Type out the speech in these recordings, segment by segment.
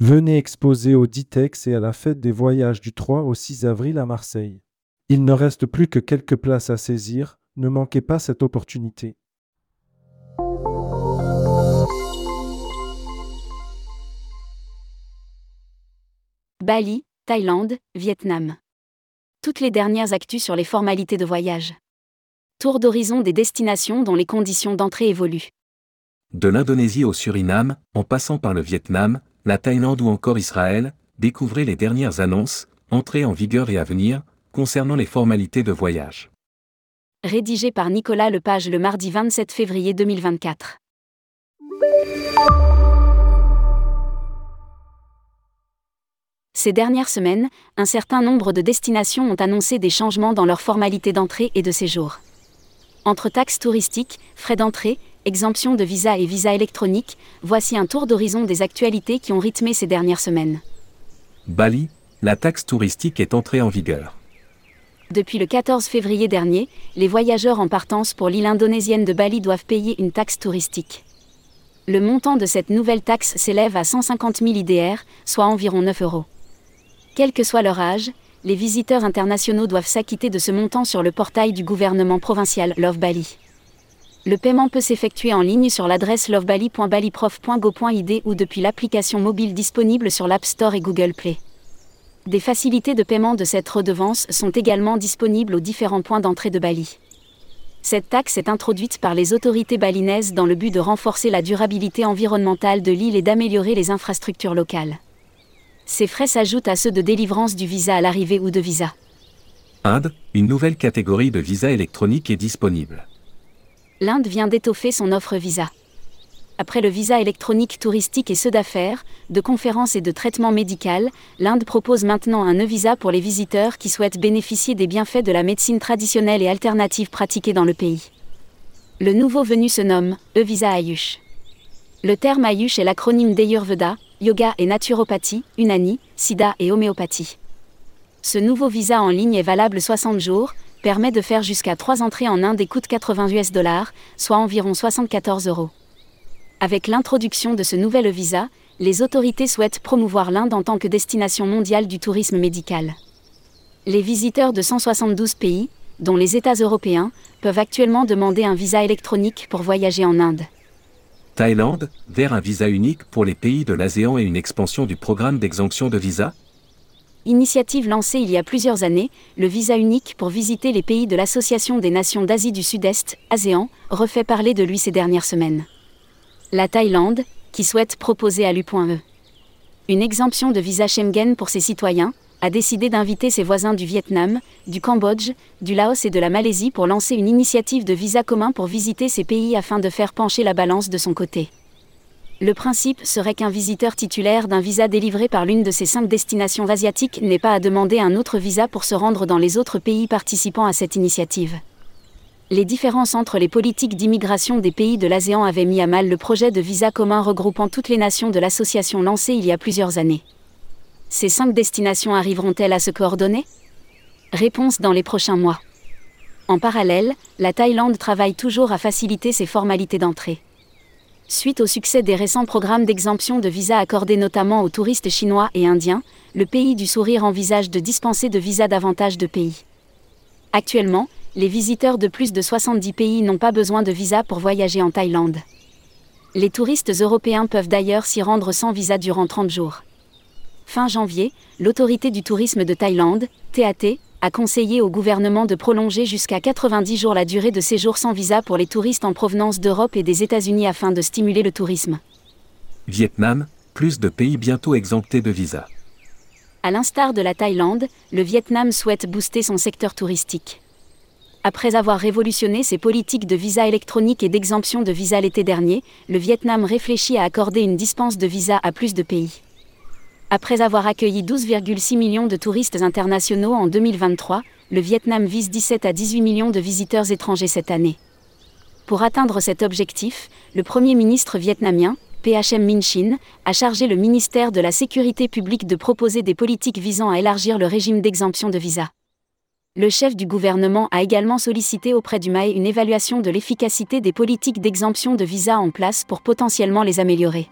Venez exposer au Ditex et à la fête des voyages du 3 au 6 avril à Marseille. Il ne reste plus que quelques places à saisir, ne manquez pas cette opportunité. Bali, Thaïlande, Vietnam. Toutes les dernières actus sur les formalités de voyage. Tour d'horizon des destinations dont les conditions d'entrée évoluent. De l'Indonésie au Suriname, en passant par le Vietnam, la Thaïlande ou encore Israël, découvrez les dernières annonces, entrées en vigueur et à venir, concernant les formalités de voyage. Rédigé par Nicolas Lepage le mardi 27 février 2024. Ces dernières semaines, un certain nombre de destinations ont annoncé des changements dans leurs formalités d'entrée et de séjour. Entre taxes touristiques, frais d'entrée, exemption de visa et visa électronique, voici un tour d'horizon des actualités qui ont rythmé ces dernières semaines. Bali, la taxe touristique est entrée en vigueur. Depuis le 14 février dernier, les voyageurs en partance pour l'île indonésienne de Bali doivent payer une taxe touristique. Le montant de cette nouvelle taxe s'élève à 150 000 IDR, soit environ 9 euros. Quel que soit leur âge, les visiteurs internationaux doivent s'acquitter de ce montant sur le portail du gouvernement provincial Love Bali. Le paiement peut s'effectuer en ligne sur l'adresse lovebali.baliprof.go.id ou depuis l'application mobile disponible sur l'App Store et Google Play. Des facilités de paiement de cette redevance sont également disponibles aux différents points d'entrée de Bali. Cette taxe est introduite par les autorités balinaises dans le but de renforcer la durabilité environnementale de l'île et d'améliorer les infrastructures locales. Ces frais s'ajoutent à ceux de délivrance du visa à l'arrivée ou de visa. Inde, une nouvelle catégorie de visa électronique est disponible. L'Inde vient d'étoffer son offre visa. Après le visa électronique touristique et ceux d'affaires, de conférences et de traitement médical, l'Inde propose maintenant un e-visa pour les visiteurs qui souhaitent bénéficier des bienfaits de la médecine traditionnelle et alternative pratiquée dans le pays. Le nouveau venu se nomme e-visa Ayush. Le terme Ayush est l'acronyme d'Ayurveda, yoga et naturopathie, Unani, Sida et homéopathie. Ce nouveau visa en ligne est valable 60 jours, permet de faire jusqu'à 3 entrées en Inde et coûte 80 US dollars, soit environ 74 euros. Avec l'introduction de ce nouvel visa, les autorités souhaitent promouvoir l'Inde en tant que destination mondiale du tourisme médical. Les visiteurs de 172 pays, dont les États européens, peuvent actuellement demander un visa électronique pour voyager en Inde. Thaïlande, vers un visa unique pour les pays de l'ASEAN et une expansion du programme d'exemption de visa Initiative lancée il y a plusieurs années, le visa unique pour visiter les pays de l'Association des Nations d'Asie du Sud-Est, ASEAN, refait parler de lui ces dernières semaines. La Thaïlande, qui souhaite proposer à l'U.E. une exemption de visa Schengen pour ses citoyens, a décidé d'inviter ses voisins du Vietnam, du Cambodge, du Laos et de la Malaisie pour lancer une initiative de visa commun pour visiter ces pays afin de faire pencher la balance de son côté. Le principe serait qu'un visiteur titulaire d'un visa délivré par l'une de ces cinq destinations asiatiques n'ait pas à demander un autre visa pour se rendre dans les autres pays participant à cette initiative. Les différences entre les politiques d'immigration des pays de l'ASEAN avaient mis à mal le projet de visa commun regroupant toutes les nations de l'association lancé il y a plusieurs années. Ces cinq destinations arriveront-elles à se coordonner? Réponse dans les prochains mois. En parallèle, la Thaïlande travaille toujours à faciliter ses formalités d'entrée. Suite au succès des récents programmes d'exemption de visa accordés notamment aux touristes chinois et indiens, le pays du sourire envisage de dispenser de visa davantage de pays. Actuellement, les visiteurs de plus de 70 pays n'ont pas besoin de visa pour voyager en Thaïlande. Les touristes européens peuvent d'ailleurs s'y rendre sans visa durant 30 jours. Fin janvier, l'autorité du tourisme de Thaïlande, TAT, a conseillé au gouvernement de prolonger jusqu'à 90 jours la durée de séjour sans visa pour les touristes en provenance d'Europe et des États-Unis afin de stimuler le tourisme. Vietnam, plus de pays bientôt exemptés de visa. À l'instar de la Thaïlande, le Vietnam souhaite booster son secteur touristique. Après avoir révolutionné ses politiques de visa électronique et d'exemption de visa l'été dernier, le Vietnam réfléchit à accorder une dispense de visa à plus de pays. Après avoir accueilli 12,6 millions de touristes internationaux en 2023, le Vietnam vise 17 à 18 millions de visiteurs étrangers cette année. Pour atteindre cet objectif, le Premier ministre vietnamien, PHM Minh Chin, a chargé le ministère de la Sécurité publique de proposer des politiques visant à élargir le régime d'exemption de visa. Le chef du gouvernement a également sollicité auprès du MAE une évaluation de l'efficacité des politiques d'exemption de visa en place pour potentiellement les améliorer.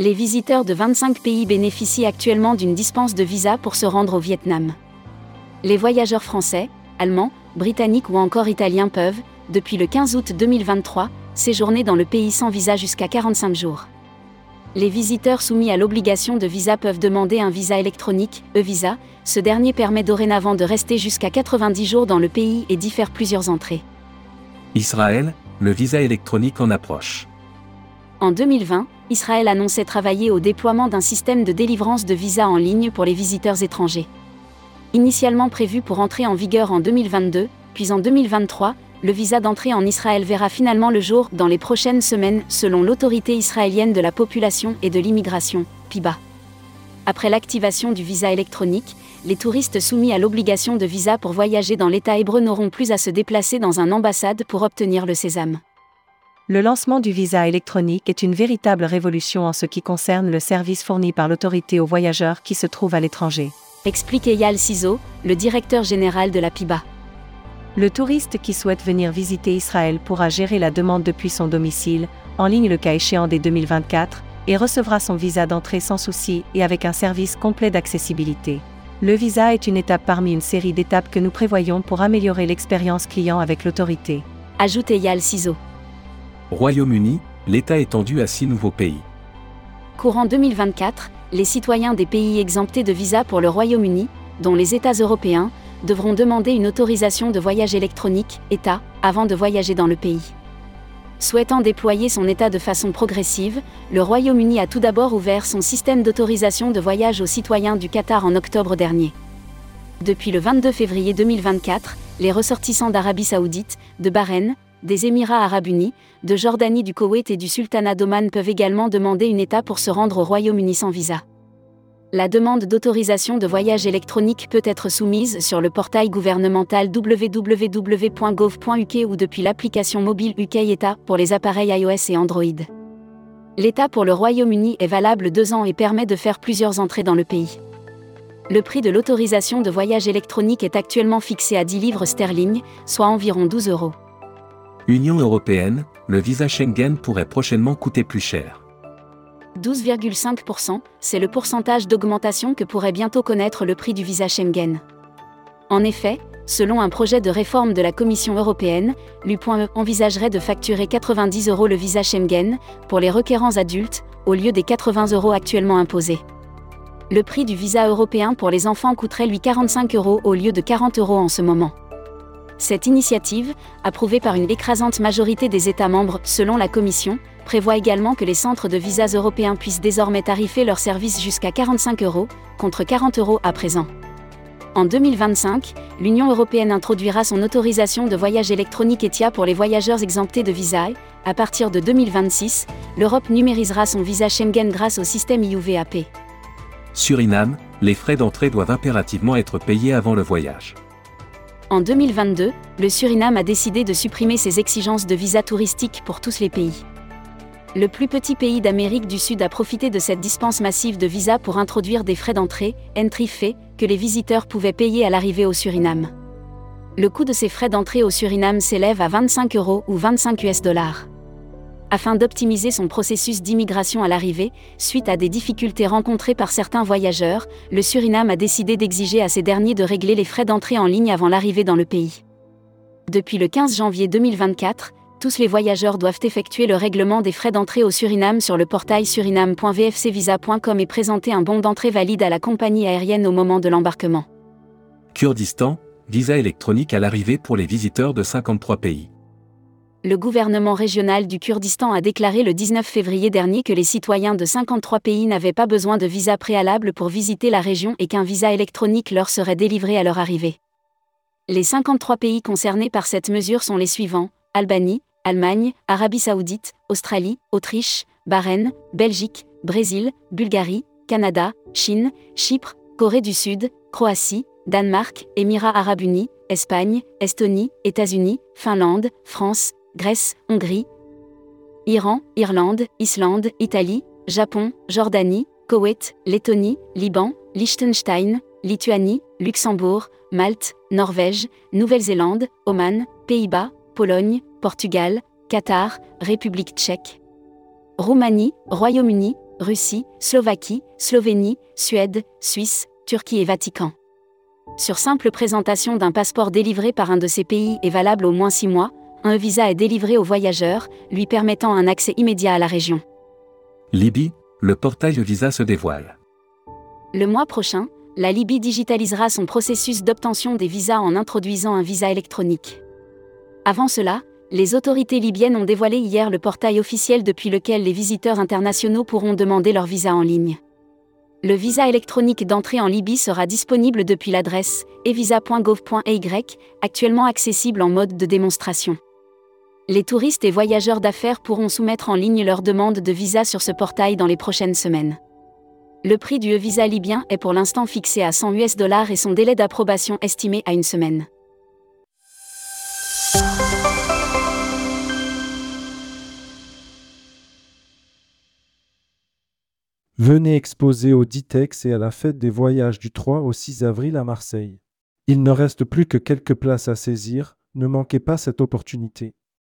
Les visiteurs de 25 pays bénéficient actuellement d'une dispense de visa pour se rendre au Vietnam. Les voyageurs français, allemands, britanniques ou encore italiens peuvent, depuis le 15 août 2023, séjourner dans le pays sans visa jusqu'à 45 jours. Les visiteurs soumis à l'obligation de visa peuvent demander un visa électronique, e-visa, ce dernier permet dorénavant de rester jusqu'à 90 jours dans le pays et d'y faire plusieurs entrées. Israël, le visa électronique en approche. En 2020, Israël annonçait travailler au déploiement d'un système de délivrance de visa en ligne pour les visiteurs étrangers. Initialement prévu pour entrer en vigueur en 2022, puis en 2023, le visa d'entrée en Israël verra finalement le jour dans les prochaines semaines, selon l'autorité israélienne de la population et de l'immigration, PIBA. Après l'activation du visa électronique, les touristes soumis à l'obligation de visa pour voyager dans l'État hébreu n'auront plus à se déplacer dans un ambassade pour obtenir le sésame. Le lancement du visa électronique est une véritable révolution en ce qui concerne le service fourni par l'autorité aux voyageurs qui se trouvent à l'étranger. Explique Eyal Sizo, le directeur général de la PIBA. Le touriste qui souhaite venir visiter Israël pourra gérer la demande depuis son domicile, en ligne le cas échéant dès 2024, et recevra son visa d'entrée sans souci et avec un service complet d'accessibilité. Le visa est une étape parmi une série d'étapes que nous prévoyons pour améliorer l'expérience client avec l'autorité. Ajoute Eyal Sizo. Royaume-Uni, l'État étendu à six nouveaux pays. Courant 2024, les citoyens des pays exemptés de visa pour le Royaume-Uni, dont les États européens, devront demander une autorisation de voyage électronique, État, avant de voyager dans le pays. Souhaitant déployer son État de façon progressive, le Royaume-Uni a tout d'abord ouvert son système d'autorisation de voyage aux citoyens du Qatar en octobre dernier. Depuis le 22 février 2024, les ressortissants d'Arabie saoudite, de Bahreïn, des Émirats arabes unis, de Jordanie du Koweït et du Sultanat d'Oman peuvent également demander une État pour se rendre au Royaume-Uni sans visa. La demande d'autorisation de voyage électronique peut être soumise sur le portail gouvernemental www.gov.uk ou depuis l'application mobile UK ETA pour les appareils iOS et Android. L'État pour le Royaume-Uni est valable deux ans et permet de faire plusieurs entrées dans le pays. Le prix de l'autorisation de voyage électronique est actuellement fixé à 10 livres sterling, soit environ 12 euros. Union européenne, le visa Schengen pourrait prochainement coûter plus cher. 12,5%, c'est le pourcentage d'augmentation que pourrait bientôt connaître le prix du visa Schengen. En effet, selon un projet de réforme de la Commission européenne, l'U.E envisagerait de facturer 90 euros le visa Schengen pour les requérants adultes, au lieu des 80 euros actuellement imposés. Le prix du visa européen pour les enfants coûterait lui 45 euros au lieu de 40 euros en ce moment. Cette initiative, approuvée par une écrasante majorité des États membres selon la Commission, prévoit également que les centres de visas européens puissent désormais tarifer leurs services jusqu'à 45 euros, contre 40 euros à présent. En 2025, l'Union européenne introduira son autorisation de voyage électronique ETIA pour les voyageurs exemptés de visa et, à partir de 2026, l'Europe numérisera son visa Schengen grâce au système IUVAP. Suriname, les frais d'entrée doivent impérativement être payés avant le voyage. En 2022, le Suriname a décidé de supprimer ses exigences de visa touristique pour tous les pays. Le plus petit pays d'Amérique du Sud a profité de cette dispense massive de visa pour introduire des frais d'entrée, entry fee, que les visiteurs pouvaient payer à l'arrivée au Suriname. Le coût de ces frais d'entrée au Suriname s'élève à 25 euros ou 25 US dollars. Afin d'optimiser son processus d'immigration à l'arrivée, suite à des difficultés rencontrées par certains voyageurs, le Suriname a décidé d'exiger à ces derniers de régler les frais d'entrée en ligne avant l'arrivée dans le pays. Depuis le 15 janvier 2024, tous les voyageurs doivent effectuer le règlement des frais d'entrée au Suriname sur le portail suriname.vfcvisa.com et présenter un bon d'entrée valide à la compagnie aérienne au moment de l'embarquement. Kurdistan, visa électronique à l'arrivée pour les visiteurs de 53 pays le gouvernement régional du Kurdistan a déclaré le 19 février dernier que les citoyens de 53 pays n'avaient pas besoin de visa préalable pour visiter la région et qu'un visa électronique leur serait délivré à leur arrivée. Les 53 pays concernés par cette mesure sont les suivants Albanie, Allemagne, Arabie saoudite, Australie, Autriche, Bahreïn, Belgique, Brésil, Bulgarie, Canada, Chine, Chypre, Corée du Sud, Croatie, Danemark, Émirats arabes unis, Espagne, Estonie, États-Unis, Finlande, France, Grèce, Hongrie, Iran, Irlande, Islande, Italie, Japon, Jordanie, Koweït, Lettonie, Liban, Liechtenstein, Lituanie, Luxembourg, Malte, Norvège, Nouvelle-Zélande, Oman, Pays-Bas, Pologne, Portugal, Qatar, République tchèque. Roumanie, Royaume-Uni, Russie, Slovaquie, Slovénie, Suède, Suisse, Turquie et Vatican. Sur simple présentation d'un passeport délivré par un de ces pays et valable au moins six mois, un visa est délivré au voyageur, lui permettant un accès immédiat à la région. Libye, le portail visa se dévoile. Le mois prochain, la Libye digitalisera son processus d'obtention des visas en introduisant un visa électronique. Avant cela, les autorités libyennes ont dévoilé hier le portail officiel depuis lequel les visiteurs internationaux pourront demander leur visa en ligne. Le visa électronique d'entrée en Libye sera disponible depuis l'adresse evisa.gov.ay, actuellement accessible en mode de démonstration. Les touristes et voyageurs d'affaires pourront soumettre en ligne leur demande de visa sur ce portail dans les prochaines semaines. Le prix du visa libyen est pour l'instant fixé à 100 US dollars et son délai d'approbation estimé à une semaine. Venez exposer au Ditex et à la fête des voyages du 3 au 6 avril à Marseille. Il ne reste plus que quelques places à saisir, ne manquez pas cette opportunité.